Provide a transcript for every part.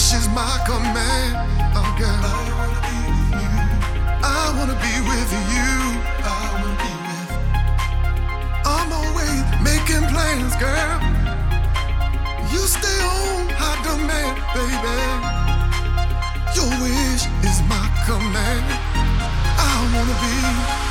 This is my command. Oh, girl. I wanna be with you. I wanna be with you. I'm always making plans, girl. You stay on high demand, baby. Your wish is my command. I wanna be.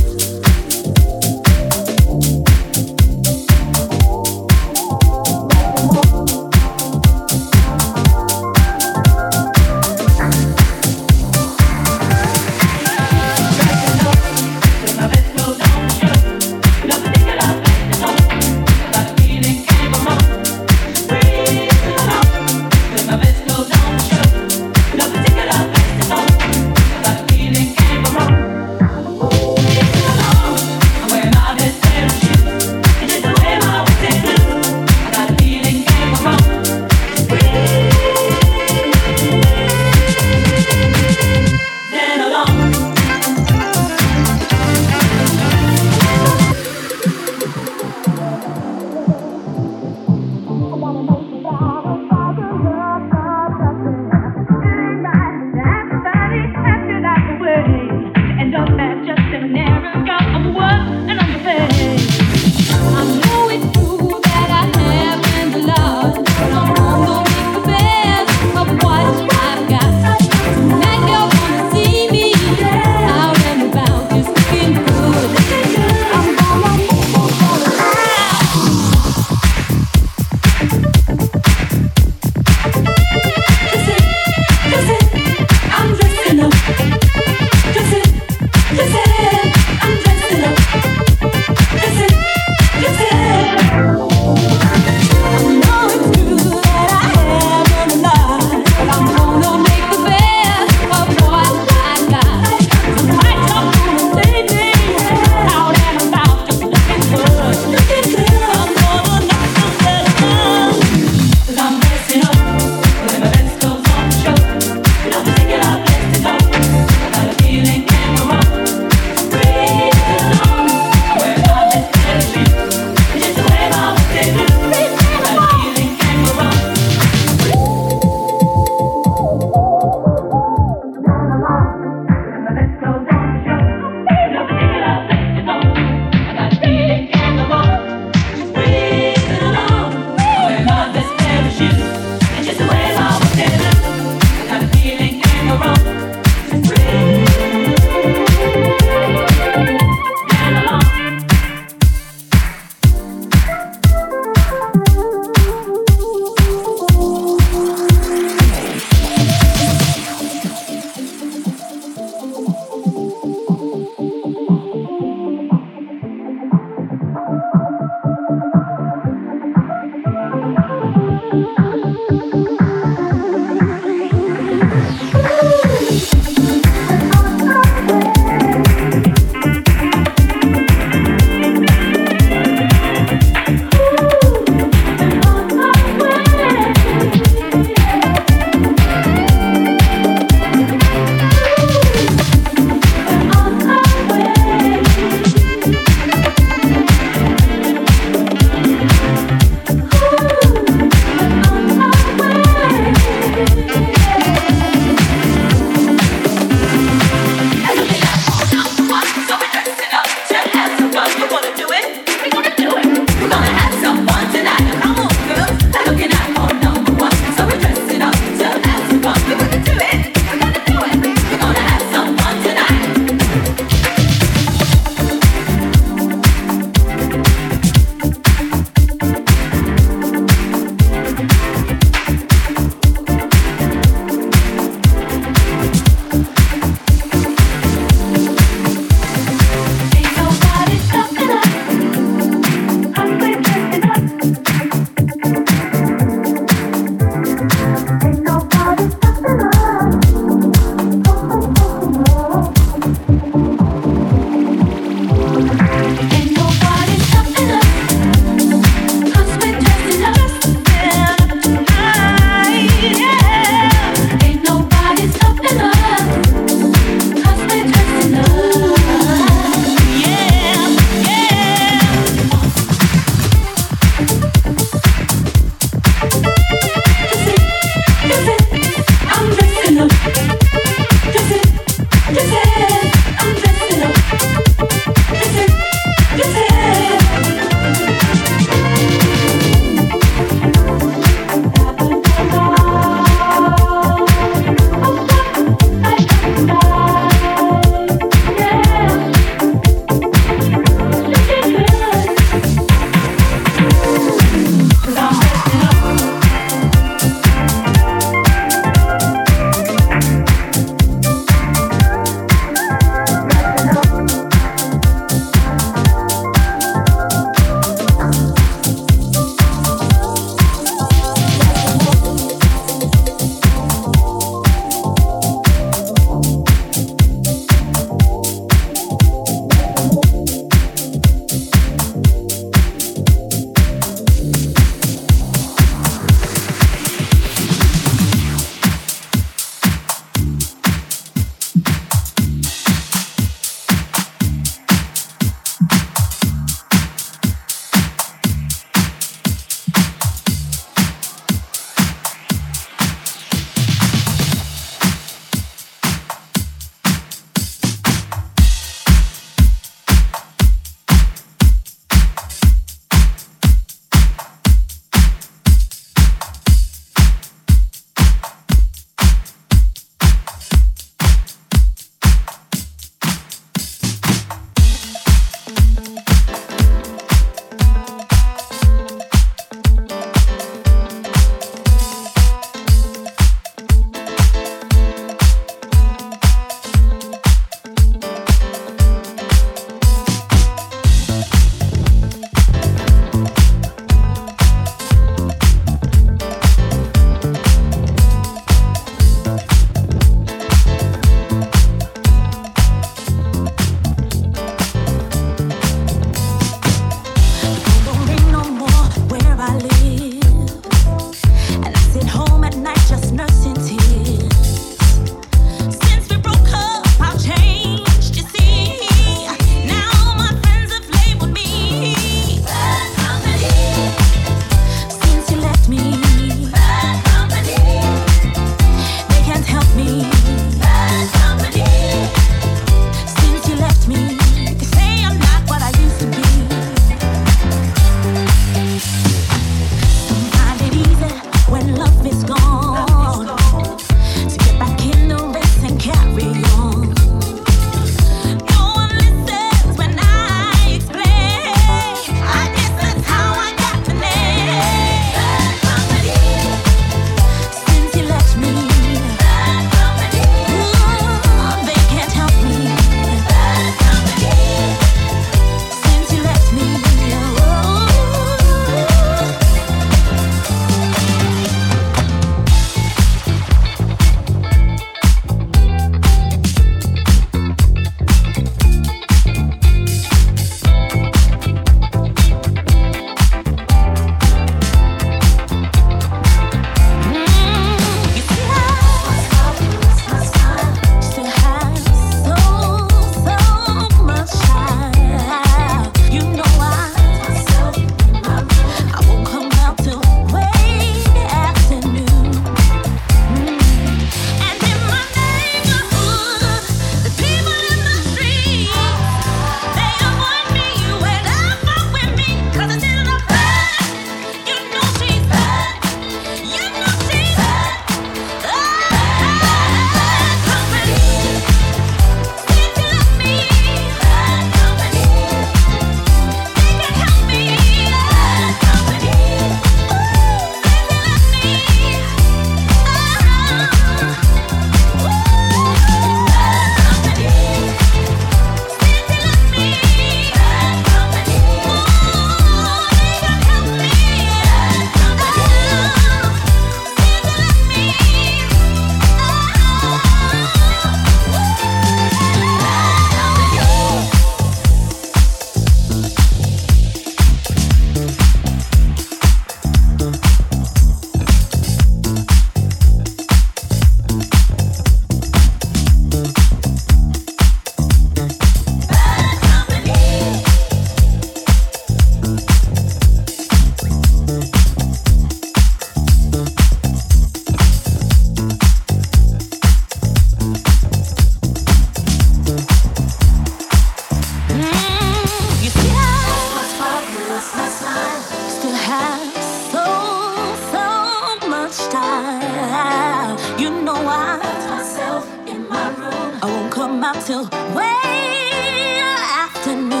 Till way afternoon.